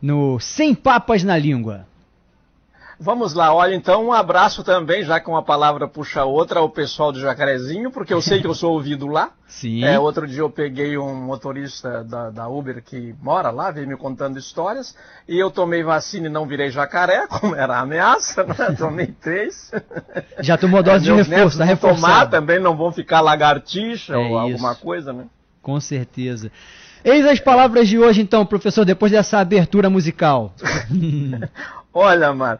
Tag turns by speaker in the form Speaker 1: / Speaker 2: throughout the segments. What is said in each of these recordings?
Speaker 1: no Sem Papas na Língua.
Speaker 2: Vamos lá, olha, então um abraço também, já que uma palavra puxa outra, ao pessoal do Jacarezinho, porque eu sei que eu sou ouvido lá.
Speaker 1: Sim.
Speaker 2: É, outro dia eu peguei um motorista da, da, Uber que mora lá, veio me contando histórias, e eu tomei vacina e não virei jacaré, como era a ameaça, né? Tomei três.
Speaker 1: Já tomou dose de reforço, tá reforçado.
Speaker 2: tomar também não vão ficar lagartixa é ou isso. alguma coisa, né?
Speaker 1: Com certeza. Eis as palavras de hoje, então, professor, depois dessa abertura musical.
Speaker 2: Olha, mano,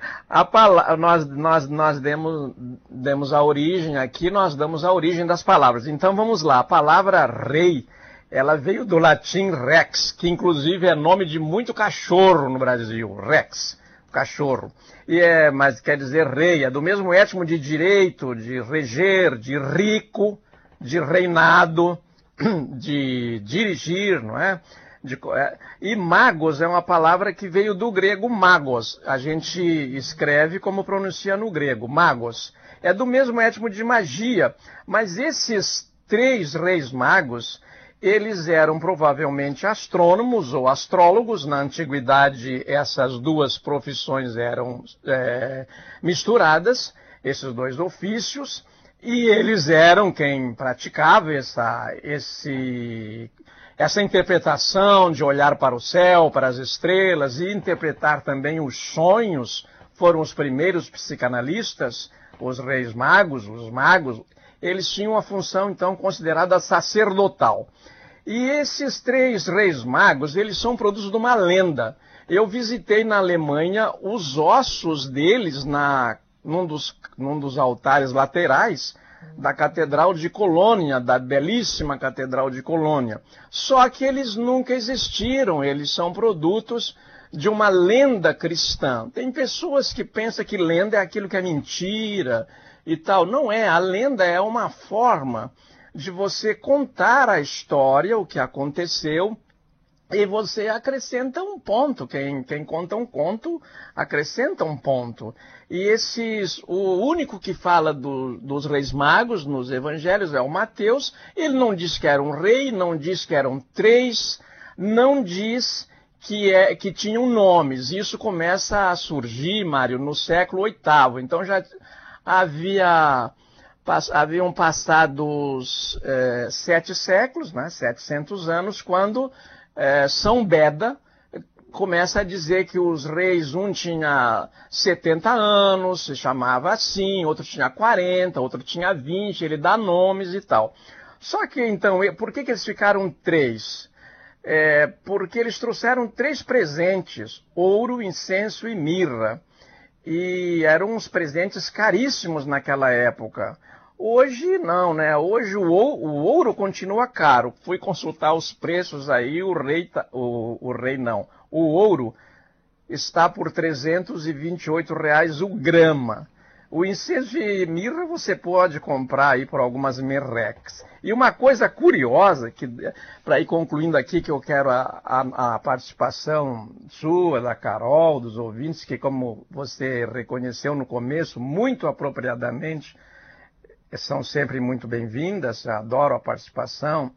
Speaker 2: palavra, nós, nós, nós demos, demos a origem aqui, nós damos a origem das palavras. Então vamos lá, a palavra rei, ela veio do latim rex, que inclusive é nome de muito cachorro no Brasil, rex, cachorro. E é, mas quer dizer rei, é do mesmo étimo de direito, de reger, de rico, de reinado, de dirigir, não é? De, é, e magos é uma palavra que veio do grego magos. A gente escreve como pronuncia no grego, magos. É do mesmo étimo de magia, mas esses três reis magos, eles eram provavelmente astrônomos ou astrólogos. Na antiguidade, essas duas profissões eram é, misturadas, esses dois ofícios, e eles eram quem praticava essa, esse essa interpretação de olhar para o céu, para as estrelas e interpretar também os sonhos, foram os primeiros psicanalistas, os reis magos, os magos, eles tinham a função então considerada sacerdotal. E esses três reis magos, eles são produtos de uma lenda. Eu visitei na Alemanha os ossos deles na, num, dos, num dos altares laterais, da Catedral de Colônia, da belíssima Catedral de Colônia. Só que eles nunca existiram, eles são produtos de uma lenda cristã. Tem pessoas que pensam que lenda é aquilo que é mentira e tal. Não é, a lenda é uma forma de você contar a história, o que aconteceu, e você acrescenta um ponto. Quem, quem conta um conto acrescenta um ponto. E esses, o único que fala do, dos reis magos nos evangelhos é o Mateus. Ele não diz que era um rei, não diz que eram três, não diz que, é, que tinham nomes. Isso começa a surgir, Mário, no século VIII. Então já havia haviam passados é, sete séculos, né, 700 anos, quando é, São Beda começa a dizer que os reis, um tinha 70 anos, se chamava assim, outro tinha 40, outro tinha 20, ele dá nomes e tal. Só que então, por que, que eles ficaram três? É, porque eles trouxeram três presentes: ouro, incenso e mirra. E eram uns presentes caríssimos naquela época. Hoje não, né? Hoje o, ouro continua caro. Fui consultar os preços aí, o rei, tá, o, o rei não. O ouro está por 328 reais o grama. O incenso de mirra você pode comprar aí por algumas merrex. E uma coisa curiosa, que para ir concluindo aqui, que eu quero a, a, a, participação sua, da Carol, dos ouvintes, que como você reconheceu no começo, muito apropriadamente, são sempre muito bem-vindas, adoro a participação.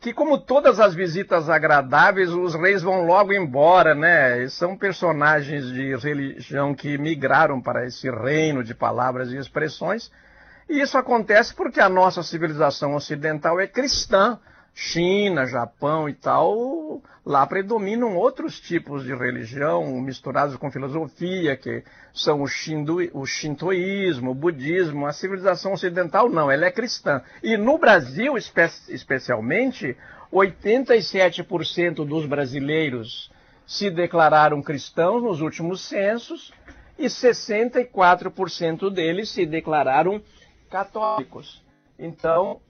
Speaker 2: Que, como todas as visitas agradáveis, os reis vão logo embora, né? São personagens de religião que migraram para esse reino de palavras e expressões. E isso acontece porque a nossa civilização ocidental é cristã. China, Japão e tal, lá predominam outros tipos de religião misturados com filosofia, que são o, shindu, o shintoísmo, o budismo. A civilização ocidental não, ela é cristã. E no Brasil, espe especialmente, 87% dos brasileiros se declararam cristãos nos últimos censos e 64% deles se declararam católicos. Então,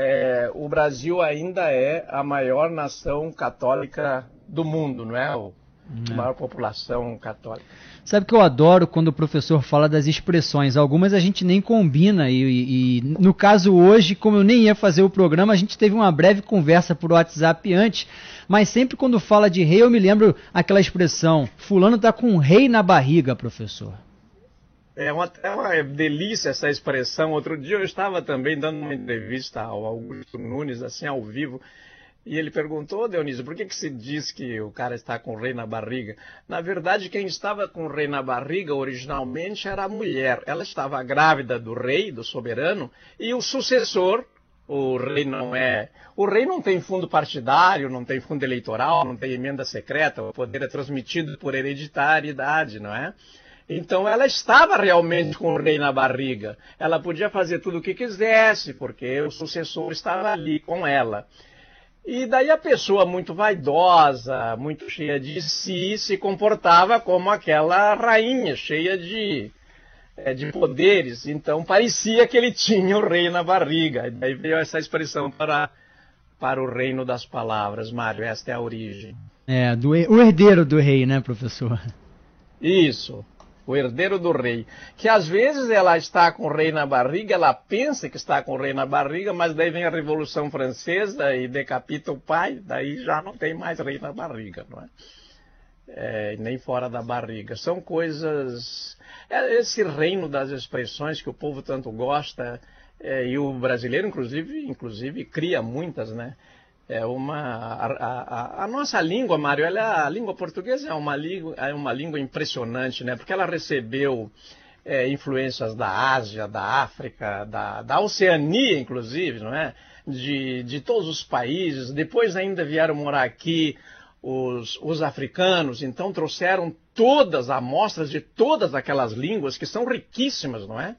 Speaker 2: é, o Brasil ainda é a maior nação católica do mundo, não é? O, a maior população católica.
Speaker 1: Sabe que eu adoro quando o professor fala das expressões. Algumas a gente nem combina. E, e, e, no caso hoje, como eu nem ia fazer o programa, a gente teve uma breve conversa por WhatsApp antes. Mas sempre quando fala de rei, eu me lembro aquela expressão: Fulano está com um rei na barriga, professor.
Speaker 2: É uma, é uma delícia essa expressão. Outro dia eu estava também dando uma entrevista ao Augusto Nunes, assim, ao vivo, E ele perguntou, Dionísio, por que, que se diz que o cara está com o rei na barriga? Na verdade, quem estava com o rei na barriga originalmente era a mulher. Ela estava grávida do rei, do soberano, e o sucessor, o rei não é. O rei não tem fundo partidário, não tem fundo eleitoral, não tem emenda secreta, o poder é transmitido por hereditariedade, não é? Então ela estava realmente com o rei na barriga. Ela podia fazer tudo o que quisesse, porque o sucessor estava ali com ela. E daí a pessoa muito vaidosa, muito cheia de si, se comportava como aquela rainha, cheia de, é, de poderes. Então parecia que ele tinha o rei na barriga. E daí veio essa expressão para, para o reino das palavras, Mário. Esta é a origem.
Speaker 1: É, do, o herdeiro do rei, né, professor?
Speaker 2: Isso o herdeiro do rei, que às vezes ela está com o rei na barriga, ela pensa que está com o rei na barriga, mas daí vem a Revolução Francesa e decapita o pai, daí já não tem mais rei na barriga, não é? é nem fora da barriga. São coisas. É esse reino das expressões que o povo tanto gosta, é, e o brasileiro, inclusive, inclusive, cria muitas, né? É uma a, a, a, nossa língua, Mário, ela, a língua portuguesa é uma língua, é uma língua impressionante, né? Porque ela recebeu é, influências da Ásia, da África, da, da Oceania, inclusive, não é? De, de todos os países. Depois ainda vieram morar aqui os, os africanos, então trouxeram todas amostras de todas aquelas línguas que são riquíssimas, não é?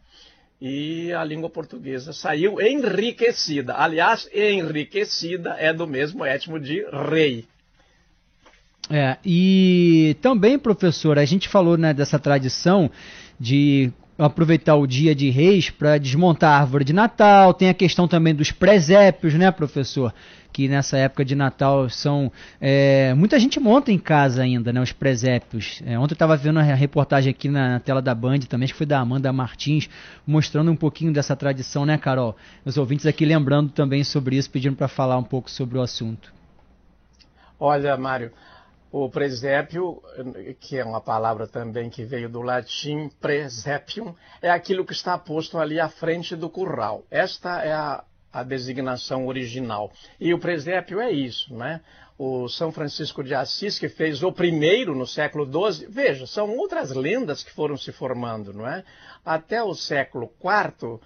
Speaker 2: E a língua portuguesa saiu enriquecida. Aliás, enriquecida é do mesmo étimo de rei.
Speaker 1: É, e também, professor, a gente falou né, dessa tradição de aproveitar o dia de reis para desmontar a árvore de Natal, tem a questão também dos presépios, né, professor? Que nessa época de Natal são. É, muita gente monta em casa ainda, né? Os presépios. É, ontem eu estava vendo a reportagem aqui na, na, tela da Band também, acho que foi da Amanda Martins, mostrando um pouquinho dessa tradição, né, Carol? Os ouvintes aqui lembrando também sobre isso, pedindo para falar um pouco sobre o assunto.
Speaker 2: Olha, Mário, o presépio, que é uma palavra também que veio do latim presepium, é aquilo que está posto ali à frente do curral. Esta é a, a designação original. E o presépio é isso, né? O São Francisco de Assis, que fez o primeiro no século XII, veja, são outras lendas que foram se formando, não é? Até o século IV,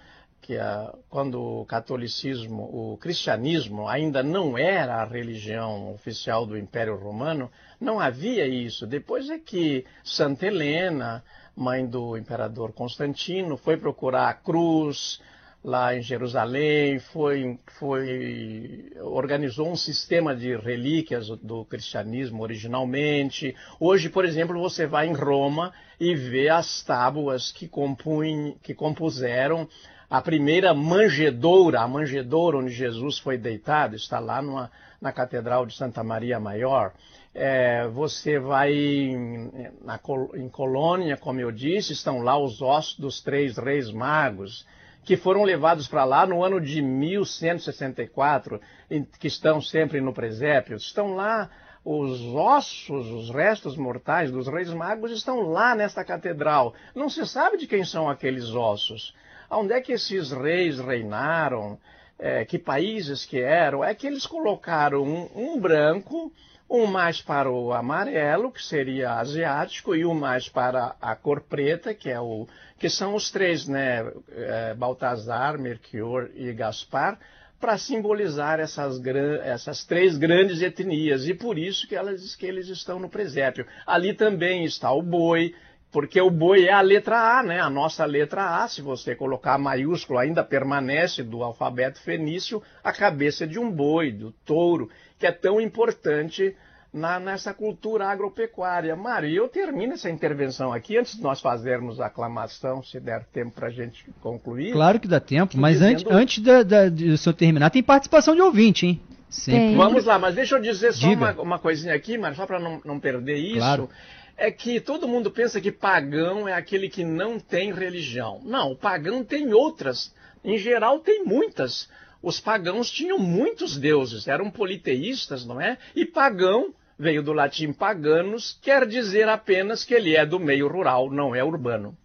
Speaker 2: que a, quando o catolicismo, o cristianismo ainda não era a religião oficial do Império Romano, não havia isso. Depois é que Santa Helena, mãe do imperador Constantino, foi procurar a cruz lá em Jerusalém, foi, foi organizou um sistema de relíquias do cristianismo originalmente. Hoje, por exemplo, você vai em Roma e vê as tábuas que, compunham, que compuseram a primeira manjedoura, a manjedoura onde Jesus foi deitado, está lá numa, na Catedral de Santa Maria Maior. É, você vai em, na, em Colônia, como eu disse, estão lá os ossos dos três reis magos, que foram levados para lá no ano de 1164, que estão sempre no presépio. Estão lá os ossos, os restos mortais dos reis magos estão lá nesta catedral. Não se sabe de quem são aqueles ossos. Onde é que esses reis reinaram? É, que países que eram? É que eles colocaram um, um branco, um mais para o amarelo, que seria asiático, e um mais para a cor preta, que é o que são os três, né, é, Baltazar, Melchior e Gaspar, para simbolizar essas, essas, três grandes etnias, e por isso que, elas, que eles estão no presépio. Ali também está o boi, porque o boi é a letra A, né? A nossa letra A, se você colocar maiúsculo, ainda permanece do alfabeto fenício a cabeça de um boi, do touro, que é tão importante na, nessa cultura agropecuária. Mário, eu termino essa intervenção aqui, antes de nós fazermos a aclamação, se der tempo para a gente concluir.
Speaker 1: Claro que dá tempo, mas dizendo... antes, antes da, da, de senhor terminar, tem participação de ouvinte, hein?
Speaker 2: Sempre. Vamos lá, mas deixa eu dizer só uma, uma, coisinha aqui, Mário, só para não, não perder isso. Claro é que todo mundo pensa que pagão é aquele que não tem religião. Não, o pagão tem outras. Em geral, tem muitas. Os pagãos tinham muitos deuses, eram politeístas, não é? E pagão veio do latim paganos, quer dizer apenas que ele é do meio rural, não é urbano.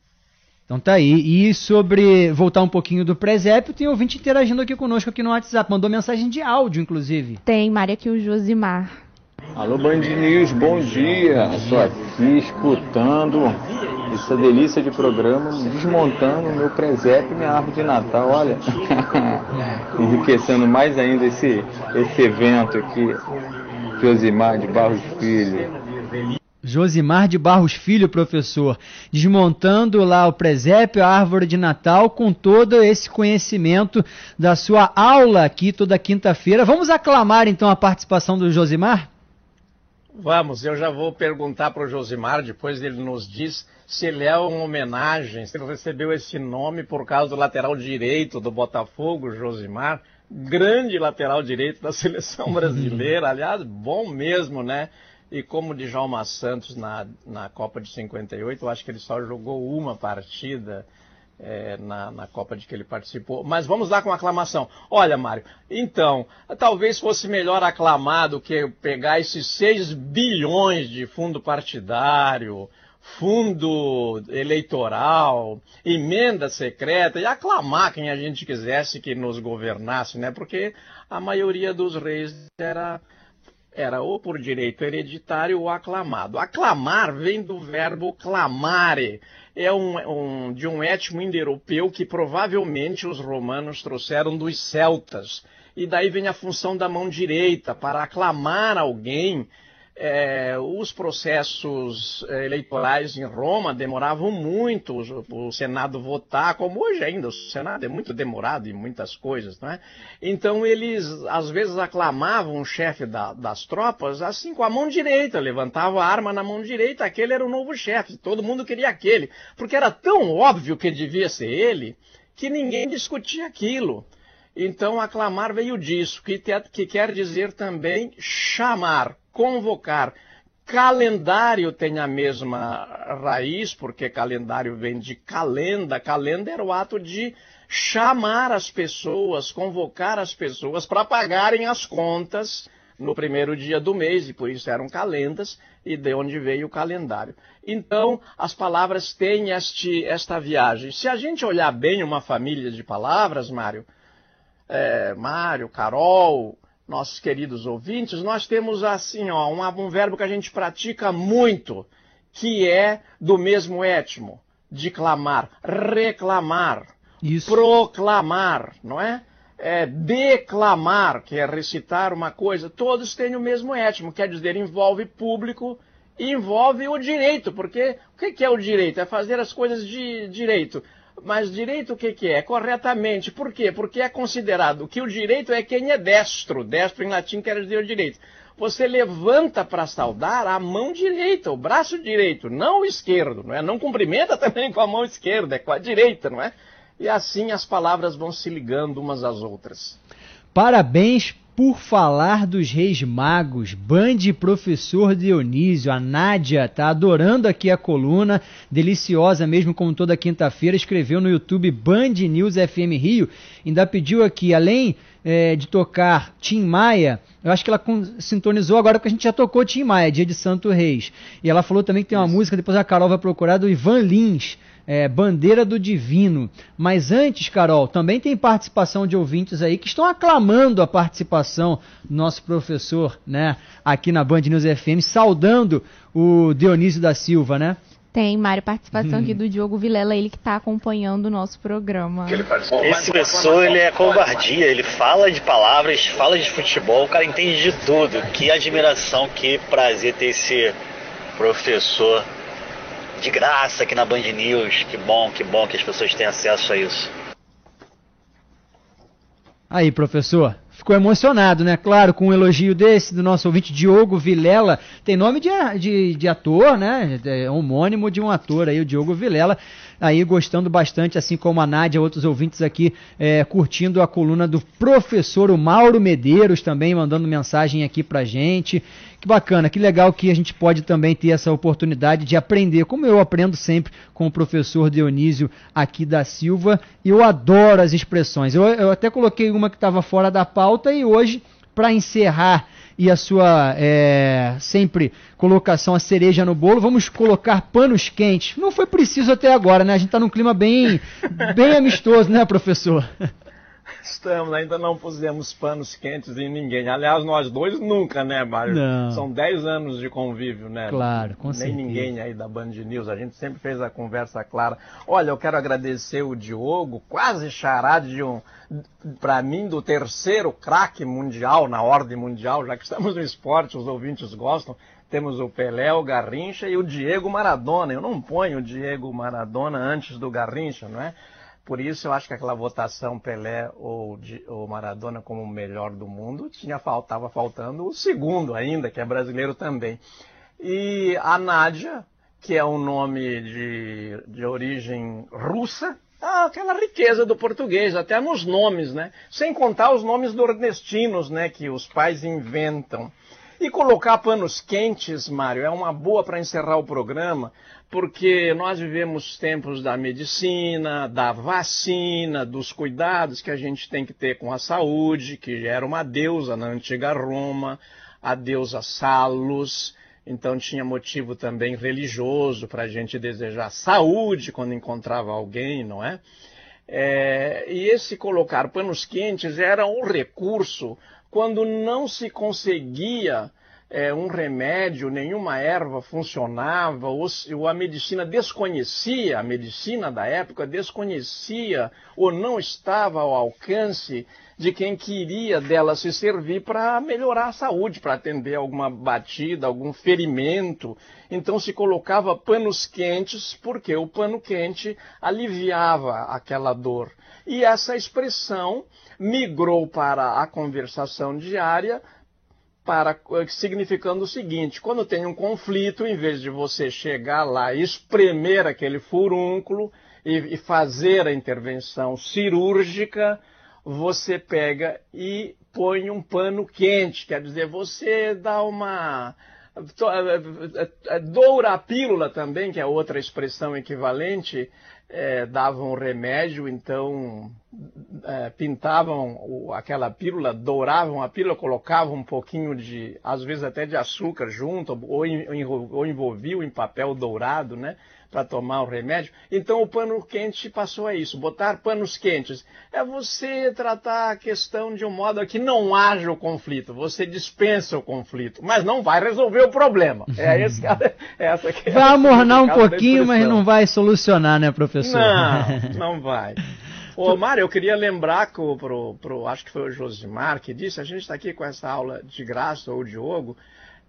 Speaker 1: Então tá aí. E sobre voltar um pouquinho do presépio, tem ouvinte interagindo aqui conosco aqui no WhatsApp. Mandou mensagem de áudio, inclusive.
Speaker 3: Tem, Maria, aqui o Josimar.
Speaker 4: Alô, Band News, bom dia. Estou aqui escutando essa delícia de programa, desmontando meu presépio e minha árvore de Natal. Olha, enriquecendo mais ainda esse, esse evento aqui. Josimar de Barros Filho.
Speaker 1: Josimar de Barros Filho, professor, desmontando lá o presépio, a árvore de Natal, com todo esse conhecimento da sua aula aqui toda quinta-feira. Vamos aclamar então a participação do Josimar?
Speaker 2: Vamos, eu já vou perguntar para o Josimar, depois ele nos diz se ele é uma homenagem, se ele recebeu esse nome por causa do lateral direito do Botafogo, Josimar, grande lateral direito da seleção brasileira, aliás, bom mesmo, né? E como o Djalma Santos na, na Copa de 58, eu acho que ele só jogou uma partida é, na, na Copa de que ele participou. Mas vamos lá com aclamação. Olha, Mário, então, talvez fosse melhor aclamar do que pegar esses 6 bilhões de fundo partidário, fundo eleitoral, emenda secreta e aclamar quem a gente quisesse que nos governasse, né? Porque a maioria dos reis era era ou por direito hereditário ou aclamado. Aclamar vem do verbo clamare, é um, um, de um étimo indo-europeu que provavelmente os romanos trouxeram dos celtas. E daí vem a função da mão direita, para aclamar alguém é, os processos é, eleitorais em Roma demoravam muito o, Senado votar, como hoje ainda, o Senado é muito demorado em muitas coisas, é? Então eles às vezes aclamavam o chefe da, das tropas assim com a mão direita, levantava a arma na mão direita, aquele era o novo chefe, todo mundo queria aquele, porque era tão óbvio que devia ser ele, que ninguém discutia aquilo. Então aclamar veio disso, que, te, que quer dizer também chamar convocar. Calendário tem a mesma raiz, porque calendário vem de calenda. Calenda era o ato de chamar as pessoas, convocar as pessoas para pagarem as contas no primeiro dia do mês, e por isso eram calendas, e de onde veio o calendário. Então, as palavras têm este, esta viagem. Se a gente olhar bem uma família de palavras, Mário, é, Mário, Carol, nossos queridos ouvintes, nós temos assim, ó, um, um verbo que a gente pratica muito, que é do mesmo étimo, de clamar, reclamar, Isso. proclamar, não é? é? Declamar, que é recitar uma coisa, todos têm o mesmo étimo, quer dizer, envolve público, envolve o direito, porque o que é o direito? É fazer as coisas de direito. Mas direito o que, que é? Corretamente. Por quê? Porque é considerado que o direito é quem é destro. Destro em latim quer dizer o direito. Você levanta para saudar a mão direita, o braço direito, não o esquerdo, não é? Não cumprimenta também com a mão esquerda, é com a direita, não é? E assim as palavras vão se ligando umas às outras.
Speaker 1: Parabéns por falar dos Reis Magos, Band Professor Dionísio, a Nádia tá adorando aqui a coluna, deliciosa mesmo como toda quinta-feira, escreveu no YouTube Band News FM Rio, ainda pediu aqui, além é, de tocar Tim Maia, eu acho que ela sintonizou agora porque a gente já tocou Tim Maia, dia de Santo Reis, e ela falou também que tem uma Isso. música, depois a Carol vai procurar, do Ivan Lins, é, Bandeira do Divino. Mas antes, Carol, também tem participação de ouvintes aí que estão aclamando a participação do nosso professor, né, aqui na Band News FM, saudando o Dionísio da Silva, né?
Speaker 3: Tem, Mário, participação aqui do Diogo Vilela, ele que está acompanhando o nosso programa.
Speaker 5: Esse professor, ele é covardia, ele fala de palavras, fala de futebol, o cara entende de tudo. Que admiração, que prazer ter esse professor de graça aqui na Band News. Que bom, que bom que as pessoas têm acesso a isso.
Speaker 1: Aí, professor, ficou emocionado, né? Claro, com um elogio desse do nosso ouvinte Diogo Vilela. Tem nome de, de, de ator, né? É homônimo de um ator aí, o Diogo Vilela aí gostando bastante, assim como a Nádia, outros ouvintes aqui é, curtindo a coluna do professor o Mauro Medeiros também mandando mensagem aqui pra gente. Que bacana, que legal que a gente pode também ter essa oportunidade de aprender, como eu aprendo sempre com o professor Dionísio aqui da Silva, eu adoro as expressões. Eu, eu até coloquei uma que estava fora da pauta e hoje, para encerrar e a sua é, sempre colocação, a cereja no bolo, vamos colocar panos quentes. Não foi preciso até agora, né? A gente está num clima bem, bem amistoso, né, professor?
Speaker 2: Estamos, ainda não pusemos panos quentes em ninguém. Aliás, nós dois nunca, né, Mário?
Speaker 1: Não.
Speaker 2: São 10 anos de convívio, né?
Speaker 1: Claro, com
Speaker 2: Nem
Speaker 1: certeza.
Speaker 2: ninguém aí da Band News. A gente sempre fez a conversa clara. Olha, eu quero agradecer o Diogo, quase xará de um, para mim, do terceiro craque mundial, na ordem mundial, já que estamos no esporte, os ouvintes gostam. Temos o Pelé, o Garrincha e o Diego Maradona. Eu não ponho o Diego Maradona antes do Garrincha, não é? Por isso eu acho que aquela votação Pelé ou, ou Maradona como o melhor do mundo tinha faltava faltando o segundo ainda, que é brasileiro também. E a Nádia, que é um nome de, de origem russa, ah, aquela riqueza do português, até nos nomes, né? Sem contar os nomes nordestinos, né, que os pais inventam. E colocar panos quentes, Mário, é uma boa para encerrar o programa, porque nós vivemos tempos da medicina, da vacina, dos cuidados que a gente tem que ter com a saúde, que era uma deusa na antiga Roma, a deusa Salus. Então tinha motivo também religioso para a gente desejar saúde quando encontrava alguém, não é? É, e esse colocar panos quentes era um recurso quando não se conseguia é, um remédio, nenhuma erva funcionava, ou, ou a medicina desconhecia, a medicina da época desconhecia ou não estava ao alcance de quem queria dela se servir para melhorar a saúde, para atender alguma batida, algum ferimento. Então se colocava panos quentes, porque o pano quente aliviava aquela dor. E essa expressão migrou para a conversação diária, para significando o seguinte: quando tem um conflito, em vez de você chegar lá e espremer aquele furúnculo e, e fazer a intervenção cirúrgica, você pega e põe um pano quente, quer dizer, você dá uma to- eh, eh, doura a pílula também, que é outra expressão equivalente, eh, davam um remédio, então eh, pintavam o- aquela pílula, douravam a pílula, colocavam um pouquinho de, às vezes até de açúcar junto, ou, enro- ou envolviam em papel dourado, né? Para tomar o remédio. Então o pano quente passou a isso. Botar panos quentes é você tratar a questão de um modo que não haja o conflito. Você dispensa o conflito, mas não vai resolver o problema. É, esse, é essa que é
Speaker 1: Vai amornar um pouquinho, mas não vai solucionar, né, professor?
Speaker 2: Não, não vai. Ô, Mário, eu queria lembrar que o- pro, pro, acho que foi o Josimar que disse, a gente está aqui com essa aula de graça, ou o Diogo,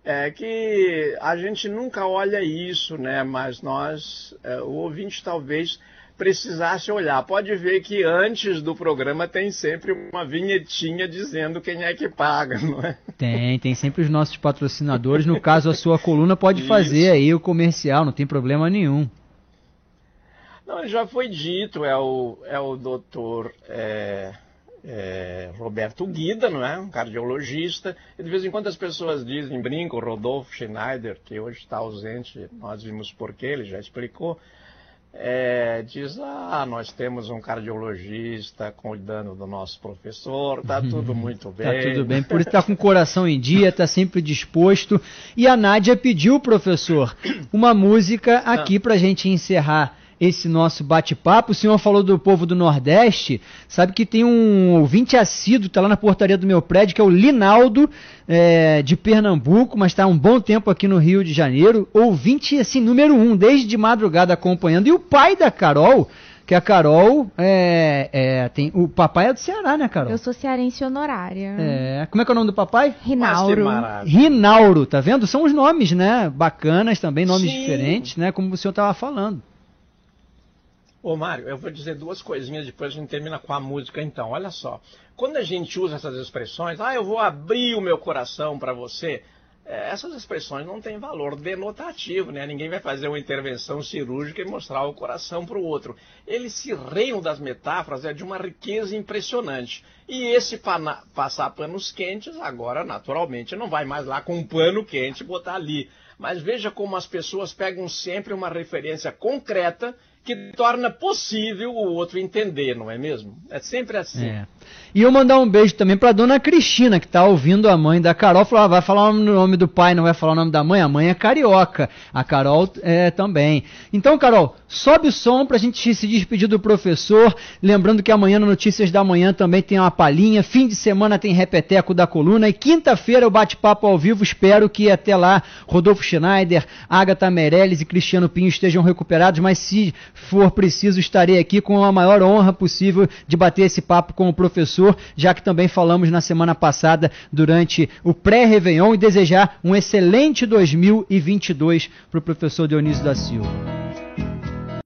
Speaker 2: é que a gente nunca olha isso, né? Mas nós, é, o ouvinte talvez precisasse olhar. Pode ver que antes do programa tem sempre uma vinhetinha dizendo quem é que paga, não é?
Speaker 1: Tem, tem sempre os nossos patrocinadores. No caso, a sua coluna pode
Speaker 2: Isso.
Speaker 1: fazer aí o comercial, não tem problema nenhum.
Speaker 2: Não, já foi dito, é o, é o doutor é, é, Roberto Guida, não é? Um cardiologista. E de vez em quando as pessoas dizem, brincam, Rodolfo Schneider, que hoje está ausente, nós vimos por quê, ele já explicou. é, diz, ah, nós temos um cardiologista cuidando do nosso professor, tá tudo muito bem.
Speaker 1: Tá tudo bem, por isso tá com o coração em dia, tá sempre disposto. E a Nádia pediu, professor, uma música aqui pra gente encerrar esse nosso bate-papo. O senhor falou do povo do Nordeste, sabe que tem um ouvinte assíduo, tá lá na portaria do meu prédio, que é o Linaldo, é, de Pernambuco, mas está há um bom tempo aqui no Rio de Janeiro. Ouvinte, assim, número um, desde de madrugada acompanhando. E o pai da Carol, que a Carol é, é, tem. O papai é do Ceará, né, Carol?
Speaker 3: Eu sou cearense honorária.
Speaker 1: É, como é que é o nome do papai?
Speaker 3: Rinauro.
Speaker 1: Rinauro, tá vendo? São os nomes, né? Bacanas também, nomes
Speaker 2: Sim.
Speaker 1: diferentes, né? Como o senhor estava falando.
Speaker 2: Ô Mário, eu vou dizer duas coisinhas, depois a gente termina com a música então. Olha só, quando a gente usa essas expressões, ah, eu vou abrir o meu coração para você, é, essas expressões não têm valor denotativo, né? Ninguém vai fazer uma intervenção cirúrgica e mostrar o coração para o outro. Esse reino das metáforas é de uma riqueza impressionante. E esse passar panos quentes, agora, naturalmente, não vai mais lá com um pano quente botar ali. Mas veja como as pessoas pegam sempre uma referência concreta que torna possível o outro entender, não é mesmo? É sempre assim. É.
Speaker 1: E eu mandar um beijo também para dona Cristina, que está ouvindo a mãe da Carol. Falou, ah, vai falar o nome do pai, não vai falar o nome da mãe. A mãe é carioca. A Carol é também. Então, Carol, sobe o som para a gente se despedir do professor. Lembrando que amanhã no Notícias da Manhã também tem uma palhinha. Fim de semana tem repeteco da coluna. E quinta-feira o bate-papo ao vivo. Espero que até lá Rodolfo Schneider, Agatha Meirelles e Cristiano Pinho estejam recuperados. Mas se for preciso, estarei aqui com a maior honra possível de bater esse papo com o professor professor, já que também falamos na semana passada durante o pré-Réveillon e desejar um excelente 2022 para o professor Dionísio da Silva.